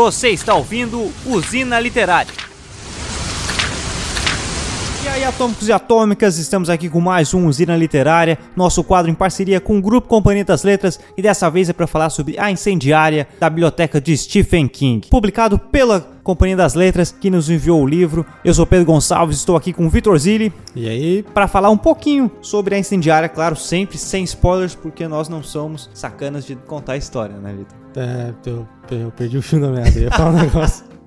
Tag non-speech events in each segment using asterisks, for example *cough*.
Você está ouvindo Usina Literária. E aí, atômicos e atômicas, estamos aqui com mais um Usina Literária, nosso quadro em parceria com o Grupo Companhia das Letras, e dessa vez é para falar sobre A Incendiária da Biblioteca de Stephen King, publicado pela Companhia das Letras, que nos enviou o livro. Eu sou Pedro Gonçalves, estou aqui com o Vitor Zilli. E aí? Para falar um pouquinho sobre A Incendiária, claro, sempre sem spoilers, porque nós não somos sacanas de contar a história, né, Vitor? É, eu, eu perdi o fio da meada, eu ia falar um *laughs* negócio.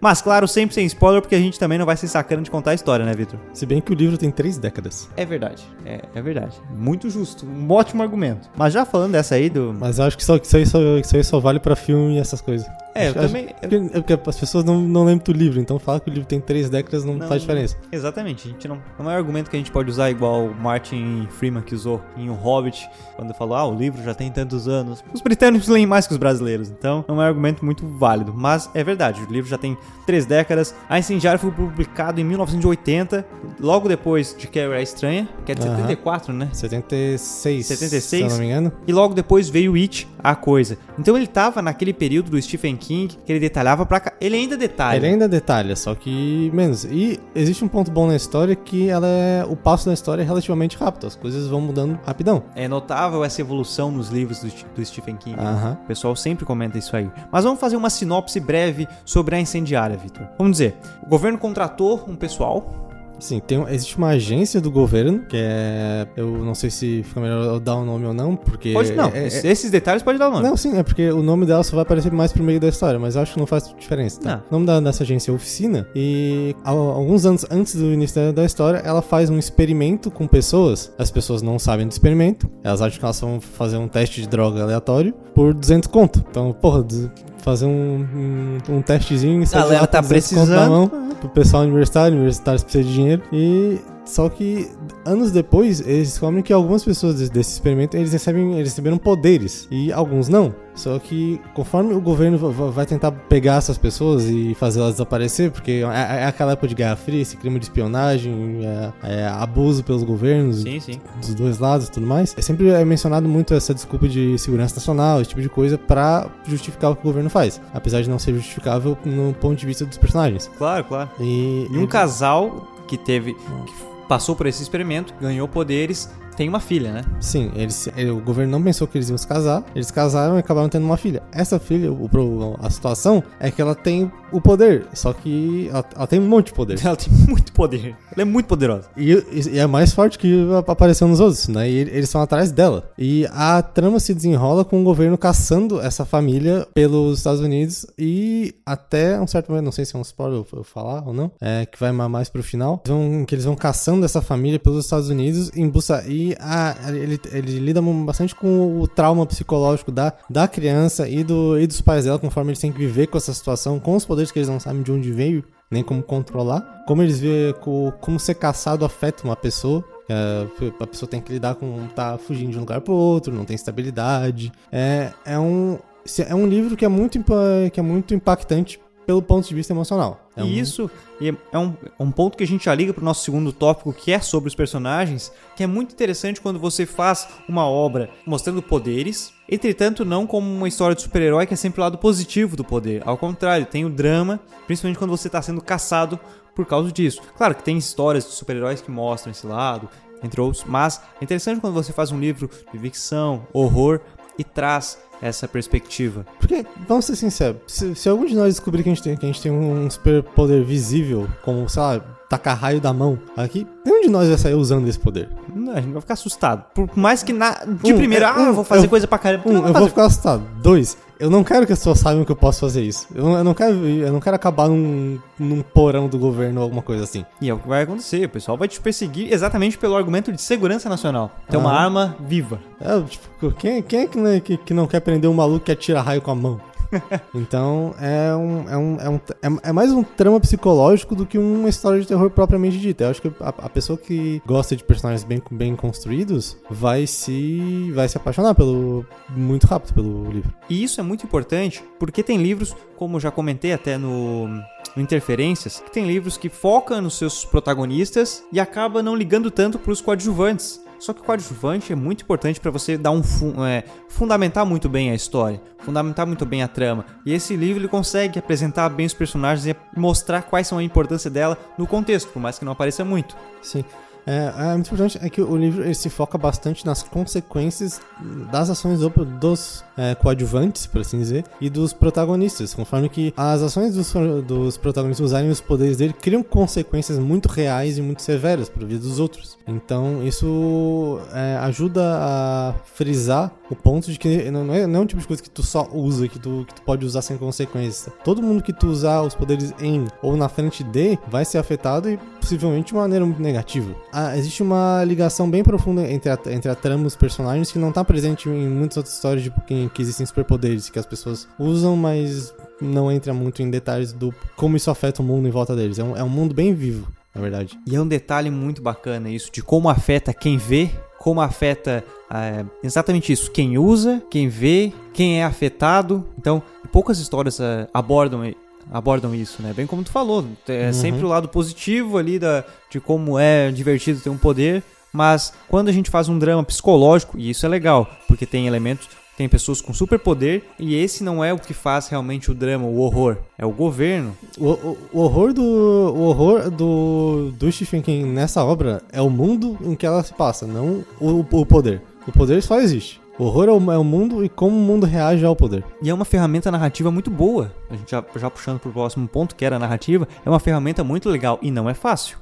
Mas claro, sempre sem spoiler, porque a gente também não vai ser sacana de contar a história, né, Vitor? Se bem que o livro tem três décadas. É verdade, é, é verdade. Muito justo, um ótimo argumento. Mas já falando dessa aí do... Mas eu acho que só, isso, aí só, isso aí só vale pra filme e essas coisas. É, eu acho, também... Acho, porque, é porque as pessoas não, não lembram do livro, então falar que o livro tem três décadas não, Não, faz diferença. Exatamente, a gente não, não é um argumento que a gente pode usar igual o Martin Freeman que usou em O Hobbit, quando falou, ah, o livro já tem tantos anos. Os britânicos leem mais que os brasileiros, então não é um argumento muito válido. Mas é verdade, o livro já tem três décadas. A Incendiária foi publicado em 1980, logo depois de Carrie a Estranha, que é de Aham. 74, né? 76, 76? se eu não me engano. E logo depois veio It, a coisa. Então ele tava naquele período do Stephen King que ele detalhava pra cá. Ele ainda detalha. Ele ainda detalha, só que menos. E existe um ponto bom na história que ela é, o passo da história é relativamente rápido, as coisas vão mudando rapidão. É notável essa evolução nos livros do, do Stephen King. Aham. O pessoal sempre comenta isso aí. Mas vamos fazer uma sinopse breve sobre a incendiária, Vitor. Vamos dizer, o governo contratou um pessoal. Sim, tem, um- existe uma agência do governo, que é. Eu não sei se fica melhor eu dar o nome ou não, porque. Pode não, é- é- esses- detalhes pode dar o nome. Não, sim, é porque o nome dela só vai aparecer mais pro meio da história, mas eu acho que não faz diferença. Tá? Não. O nome da, dessa agência é Oficina, e al- alguns anos antes do início da, história, ela faz um experimento com pessoas. As pessoas não sabem do experimento, elas acham que elas vão fazer um teste de droga aleatório por 200 conto. Então, porra, fazer um, um, um testezinho de Galera tá com 200 conto na precisando. mão pro pessoal universitário, universitários precisam de dinheiro. E só que anos depois eles descobrem que algumas pessoas desse, desse experimento eles recebem, eles receberam poderes e alguns não. Só que conforme o governo va- va- vai tentar pegar essas pessoas e fazê-las desaparecer, porque é, é aquela época de Guerra Fria, esse clima de espionagem, é, é abuso pelos governos Sim, sim. dos dois lados e tudo mais, é sempre é mencionado muito essa desculpa de segurança nacional, esse tipo de coisa, pra justificar o que o governo faz. Apesar de não ser justificável no ponto de vista dos personagens. Claro, claro. E, E um casal que teve. que passou por esse experimento, ganhou poderes, tem uma filha, né? Sim, eles, ele- o governo não pensou que eles iam se casar, eles casaram e acabaram tendo uma filha. Essa filha, o, pro- a situação é que ela tem o poder, só que ela, ela tem um monte de poder. *laughs* Ela tem muito poder. Ela é muito poderosa. E, e é mais forte que apareceu nos outros, né? E eles estão atrás dela. E a trama se desenrola com o governo caçando essa família pelos Estados Unidos e até um certo momento, não sei se é um spoiler eu, falar ou não, é que vai ma- mais pro final, eles vão- que eles vão caçando essa família pelos Estados Unidos em busca e a, ele, ele lida bastante com o trauma psicológico da, da criança e, do, e dos pais dela, conforme eles têm que viver com essa situação, com os poderes que eles não sabem de onde veio nem como controlar. Como eles vê co- como ser caçado afeta uma pessoa. É, a pessoa tem que lidar com tá fugindo de um lugar pro outro, não tem estabilidade. É, é um é um livro que é muito que é muito impactante pelo ponto de vista emocional. É um- E isso e é um, um ponto que a gente já liga pro nosso segundo tópico, que é sobre os personagens, que é muito interessante quando você faz uma obra mostrando poderes, entretanto não como uma história de super-herói que é sempre o lado positivo do poder. Ao contrário, tem o drama, principalmente quando você está sendo caçado por causa disso. Claro que tem histórias de super-heróis que mostram esse lado, entre outros, mas é interessante quando você faz um livro de ficção, horror e traz essa perspectiva. Porque, vamos ser sinceros, se, se algum de nós descobrir que a gente tem, que a gente tem um superpoder visível, como, sei lá, tacar raio da mão aqui, nenhum de nós vai sair usando esse poder. Não, a gente vai ficar assustado. Por mais que na, de Um, primeira, é, ah, eu um, vou fazer eu- coisa pra caramba. Um, Não, eu vou ficar assustado. Dois, eu não quero que as pessoas saibam que eu posso fazer isso. Eu não, eu não quero, eu não quero acabar num, num porão do governo ou alguma coisa assim. E é o que vai acontecer. O pessoal vai te perseguir exatamente pelo argumento de segurança nacional. Ter uma Ah. arma viva. É, tipo, quem, quem é que não, que, que não quer prender um maluco que atira raio com a mão? *laughs* então, é um, é, um, é, um, é, é mais um trama psicológico do que uma história de terror propriamente dita. Eu acho que a, a pessoa que gosta de personagens bem, bem construídos vai se, vai se apaixonar pelo, muito rápido pelo livro. E isso é muito importante porque tem livros, como já comentei até no, no Interferências, que tem livros que focam nos seus protagonistas e acaba não ligando tanto pros coadjuvantes. Só que o coadjuvante é muito importante para você dar um é, fundamentar muito bem a história, fundamentar muito bem a trama. E esse livro ele consegue apresentar bem os personagens e mostrar quais são a importância dela no contexto, por mais que não apareça muito. Sim. É, é, muito importante é que o livro ele se foca bastante nas consequências das ações do, dos é, coadjuvantes, por assim dizer, e dos protagonistas, conforme que as ações dos, dos protagonistas usarem os poderes dele criam consequências muito reais e muito severas para a vida dos outros. Então isso é, ajuda a frisar o ponto de que não é, não é um tipo de coisa que tu só usa, que tu, que tu pode usar sem consequência. Todo mundo que tu usar os poderes em ou na frente de vai ser afetado e possivelmente de maneira muito negativa. Ah, existe uma ligação bem profunda entre a, entre a trama e os personagens que não está presente em muitas outras histórias de que, que existem superpoderes que as pessoas usam, mas não entra muito em detalhes do como isso afeta o mundo em volta deles. É um, é um mundo bem vivo, na verdade. E é um detalhe muito bacana isso, de como afeta quem vê, como afeta é, exatamente isso, quem usa, quem vê, quem é afetado. Então, poucas histórias é, abordam abordam isso, né? Bem como tu falou, é uhum. sempre o lado positivo ali da, de como é divertido ter um poder, mas quando a gente faz um drama psicológico, e isso é legal, porque tem elementos, tem pessoas com superpoder, e esse não é o que faz realmente o drama, o horror, é o governo. O, o, o horror do o horror do, do Stephen King nessa obra é o mundo em que ela se passa, não o, o poder. O poder só existe. O horror é o, é o, mundo e como o mundo reage ao poder. E é uma ferramenta narrativa muito boa. A gente já, já puxando pro próximo ponto, que era a narrativa, é uma ferramenta muito legal e não é fácil.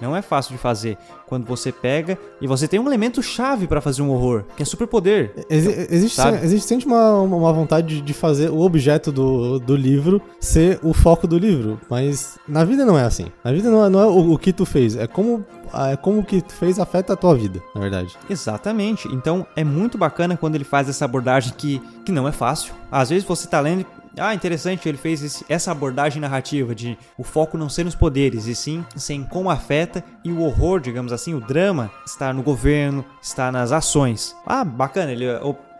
Não é fácil de fazer quando você pega e você tem um elemento chave para fazer um horror, que é superpoder. Ex existe, existe sempre uma, uma vontade de fazer o objeto do, do livro ser o foco do livro, mas na vida não é assim. Na vida não é, não é o, o que tu fez, é como é como o que tu fez afeta a tua vida, na verdade. Exatamente. Então é muito bacana quando ele faz essa abordagem que, que não é fácil. Às vezes você tá lendo ah, interessante, ele fez esse, essa abordagem narrativa de o foco não ser nos poderes, e sim em como afeta e o horror, digamos assim, o drama, está no governo, está nas ações. Ah, bacana, ele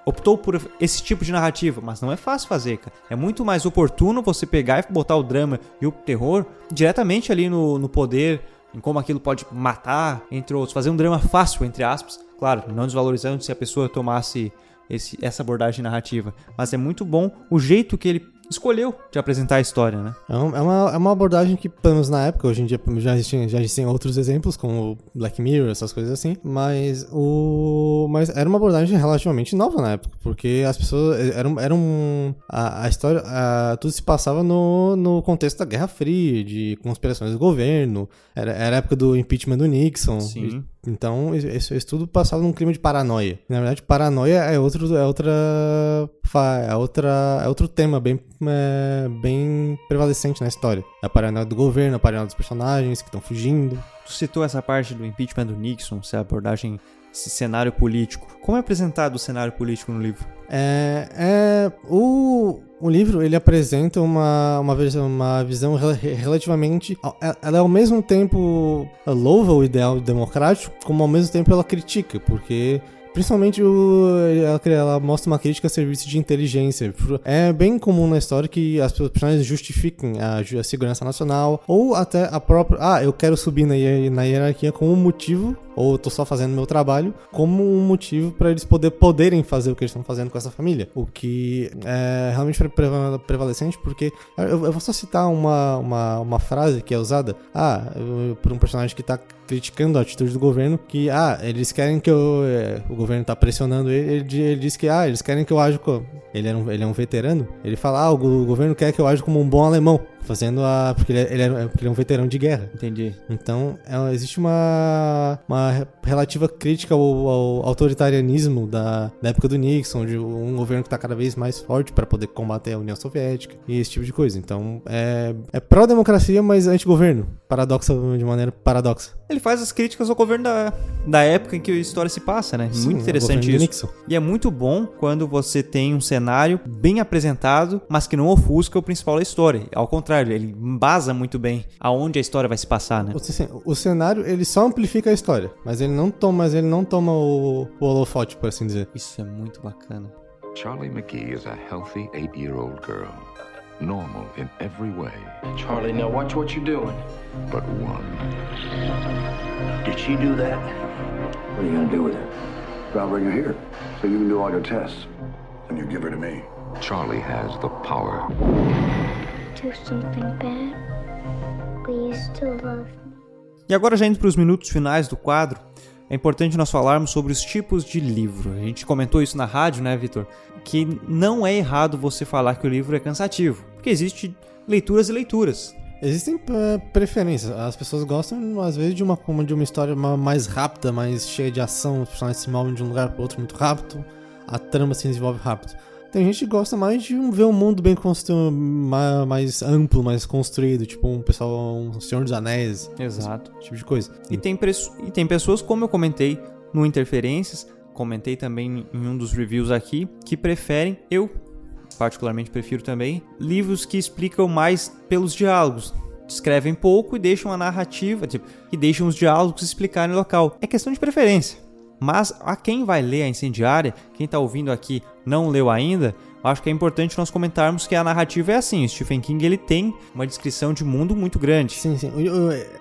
optou por esse tipo de narrativa, mas não é fácil fazer, cara. É muito mais oportuno você pegar e botar o drama e o terror diretamente ali no, no poder, em como aquilo pode matar, entre outros. Fazer um drama fácil, entre aspas. Claro, não desvalorizando se a pessoa tomasse esse, essa abordagem narrativa. Mas é muito bom o jeito que ele escolheu de apresentar a história, né? É, é uma, é uma abordagem que, pelo menos na época, hoje em dia já existem, já existem outros exemplos, como Black Mirror, essas coisas assim, mas o mas era uma abordagem relativamente nova na época, porque as pessoas eram, eram a, a história, a, tudo se passava no, no contexto da Guerra Fria, de conspirações do governo, era, era a época do impeachment do Nixon, Sim. Então, isso, isso tudo passava num clima de paranoia. Na verdade, paranoia é outro, é outra, é outra, é outro tema bem, é, bem prevalecente na história. É a paranoia do governo, a paranoia dos personagens que estão fugindo. Tu citou essa parte do impeachment do Nixon, essa abordagem, esse cenário político. Como é apresentado o cenário político no livro? É, é o, o livro ele apresenta uma, uma, visão, uma visão relativamente. Ela é ao mesmo tempo louva o ideal democrático, como ao mesmo tempo ela critica, porque Principalmente o, ela, ela, mostra uma crítica a serviço de inteligência. É bem comum na história que as personagens justifiquem a, a segurança nacional ou até a própria. Ah, eu quero subir na, na hierarquia como um motivo ou tô só fazendo meu trabalho, como um motivo para eles poder, poderem fazer o que eles estão fazendo com essa família. O que é realmente prevalecente, porque eu, eu vou só citar uma, uma, uma frase que é usada, ah, por um personagem que tá criticando a atitude do governo, que, ah, eles querem que eu, é, o governo tá pressionando ele, ele, ele diz que, ah, eles querem que eu aja como, ele é um, ele é um veterano, ele fala, ah, o, o governo quer que eu aja como um bom alemão fazendo a. Porque ele, é, ele, é, porque ele é um veterano de guerra. Entendi. Então, é, existe uma, uma relativa crítica ao, ao autoritarianismo da, da, época do Nixon, de um governo que está cada vez mais forte para poder combater a União Soviética e esse tipo de coisa. Então, é, é pró-democracia, mas anti-governo. Paradoxa de maneira paradoxa. Ele faz as críticas ao governo da, da época em que a história se passa, né? Sim, muito interessante isso. Nixon. E é muito bom quando você tem um cenário bem apresentado, mas que não ofusca o principal da história. Ao contrário contrário, ele embasa muito bem aonde a história vai se passar, né? O, cenário, ele só amplifica a história, mas ele não toma, mas ele não toma o, o holofote, por assim dizer. Isso é muito bacana. Charlie McGee is a healthy eight-year-old girl. normal in every way, Charlie, now watch what you're doing. but one. Did she do that? What are you gonna do with her? I'll bring her here, so you can do all your tests. And you give her to me. Charlie has the power. Do something bad, but you still love me. E agora, já indo para os minutos finais do quadro, é importante nós falarmos sobre os tipos de livro. A gente comentou isso na rádio, né, Vitor? Que não é errado você falar que o livro é cansativo, porque existe leituras e leituras. Existem é, preferências. As pessoas gostam, às vezes, de uma, como de uma história ma- mais rápida, mais cheia de ação. Os personagens se movem de um lugar para outro muito rápido. A trama se desenvolve rápido. Tem gente que gosta mais de ver um mundo bem construído, ma- mais amplo, mais construído. Tipo um pessoal, um Senhor dos Anéis. Exato. Esse tipo de coisa. E tem, e tem pessoas, como eu comentei no Interferências, comentei também em um dos reviews aqui, que preferem, eu particularmente prefiro também, livros que explicam mais pelos diálogos. Descrevem pouco e deixam a narrativa, tipo, e deixam os diálogos explicarem o local. É questão de preferência. Mas a quem vai ler a Incendiária, quem está ouvindo aqui não leu ainda, acho que é importante nós comentarmos que a narrativa é assim. O Stephen King ele tem uma descrição de mundo muito grande. Sim, sim.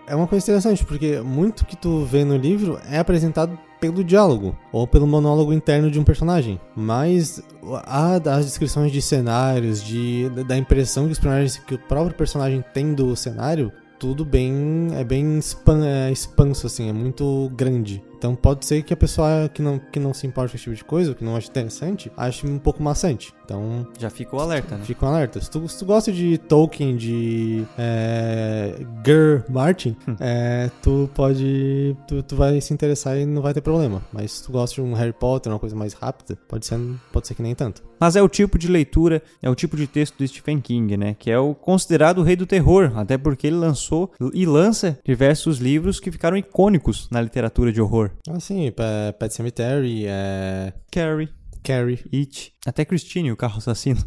É uma coisa interessante, porque muito que tu vê no livro é apresentado pelo diálogo ou pelo monólogo interno de um personagem. Mas há as descrições de cenários, de, da impressão que os personagens, que o próprio personagem tem do cenário, tudo bem. é bem é expanso, assim, é muito grande. Então pode ser que a pessoa que não, que não se importa com esse tipo de coisa, que não acha interessante, ache um pouco maçante. Então Já ficou alerta, né? Fica um alerta. Se tu, se tu gosta de Tolkien, de é, Ger Martin, é, tu pode. Tu, tu vai se interessar e não vai ter problema. Mas se tu gosta de um Harry Potter, uma coisa mais rápida, pode ser, pode ser que nem tanto. Mas é o tipo de leitura, é o tipo de texto do Stephen King, né? Que é o considerado o rei do terror, até porque ele lançou e lança diversos livros que ficaram icônicos na literatura de horror. Assim, Pet Pet Cemetery, é, Carrie, Carrie, It, até Christine, o carro assassino.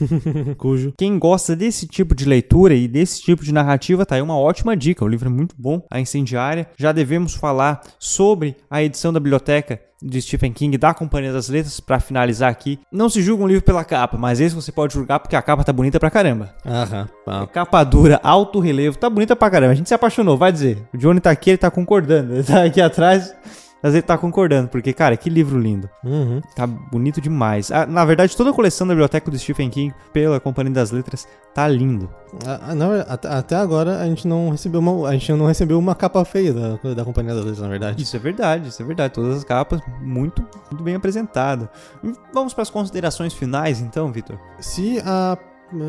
*laughs* Cujo. Quem gosta desse tipo de leitura e desse tipo de narrativa, tá aí uma ótima dica. O livro é muito bom, A Incendiária. Já devemos falar sobre a edição da biblioteca de Stephen King da Companhia das Letras para finalizar aqui. Não se julga um livro pela capa, mas esse você pode julgar porque a capa tá bonita pra caramba. Aham. É Ah, capa dura, alto relevo, tá bonita pra caramba. A gente se apaixonou, vai dizer. O Johnny tá aqui, ele tá concordando. *laughs* Ele tá aqui atrás, mas ele tá concordando, porque, cara, que livro lindo. uhum. Tá bonito demais. Ah, na verdade, toda a coleção da biblioteca do Stephen King, pela Companhia das Letras, tá lindo. Ah, ah, não, até, agora a gente não recebeu uma, a gente não recebeu uma capa feia da, da Companhia das Letras, na verdade. Isso é verdade, isso é verdade. Todas as capas muito, muito bem apresentadas. Vamos para as considerações finais, então, Vitor. Se a,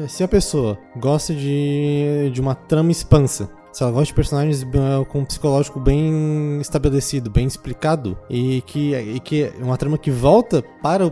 se a pessoa gosta de, de uma trama expansa, se ela gosta de personagens eh, com um psicológico bem estabelecido, bem explicado, e que, e que é uma trama que volta para o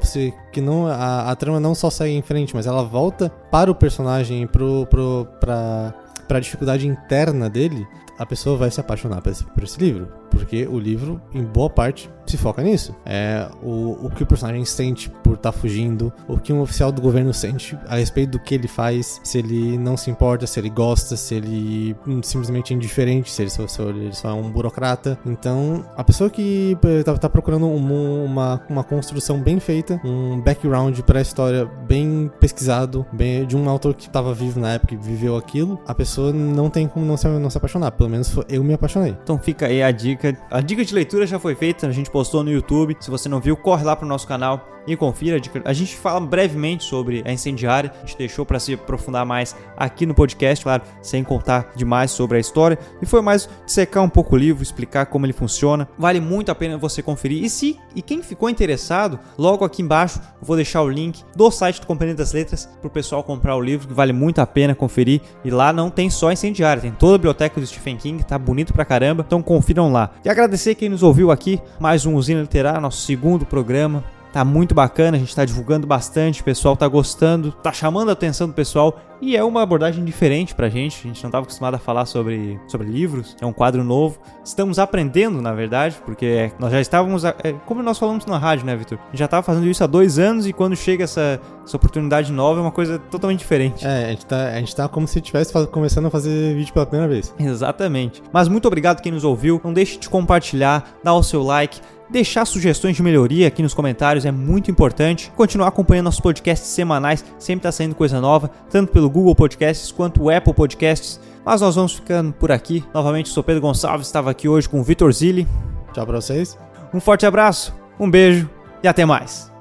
que não a, a trama não só segue em frente, mas ela volta para o personagem, pro, pro, pra dificuldade interna dele, a pessoa vai se apaixonar por esse, por esse livro. Porque o livro, em boa parte, se foca nisso. É o, o que o personagem sente por estar fugindo, o que um oficial do governo sente a respeito do que ele faz, se ele não se importa, se ele gosta, se ele simplesmente é indiferente, se ele só, se ele só é um burocrata. Então, a pessoa que eh, tá, tá procurando um- uma, uma construção bem feita, um background para a história bem pesquisado, bem, de um autor que estava vivo na época e viveu aquilo, a pessoa não tem como não se, não se apaixonar. Pelo menos eu me apaixonei. Então fica aí a dica. A dica de leitura já foi feita, a gente postou no YouTube. Se você não viu, corre lá pro nosso canal e confira. a gente fala brevemente sobre a incendiária. A gente deixou para se aprofundar mais aqui no podcast, claro, sem contar demais sobre a história. E foi mais secar um pouco o livro, explicar como ele funciona. Vale muito a pena você conferir. E se e quem ficou interessado, logo aqui embaixo eu vou deixar o link do site do Companhia das Letras pro pessoal comprar o livro, que vale muito a pena conferir. E lá não tem só incendiária, tem toda a biblioteca do Stephen King, tá bonito pra caramba. Então confiram lá. E agradecer quem nos ouviu aqui, mais um Usina Literária, nosso segundo programa. Tá muito bacana, a gente tá divulgando bastante, o pessoal tá gostando, tá chamando a atenção do pessoal e é uma abordagem diferente pra gente. A gente não tava acostumado a falar sobre, sobre livros, é um quadro novo. Estamos aprendendo, na verdade, porque nós já estávamos, é, como nós falamos na rádio, né, Vitor? A gente já tava fazendo isso há dois anos e quando chega essa, essa oportunidade nova é uma coisa totalmente diferente. É, a gente tá, a gente tá como se estivesse começando a fazer vídeo pela primeira vez. Exatamente. Mas muito obrigado quem nos ouviu. Não deixe de compartilhar, dar o seu like, deixar sugestões de melhoria aqui nos comentários é muito importante. Continuar acompanhando nossos podcasts semanais, sempre tá saindo coisa nova, tanto pelo Google Podcasts quanto o Apple Podcasts. Mas nós vamos ficando por aqui. Novamente, sou Pedro Gonçalves, estava aqui hoje com o Vitor Zilli. Tchau pra vocês. Um forte abraço, um beijo e até mais.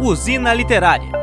Usina Literária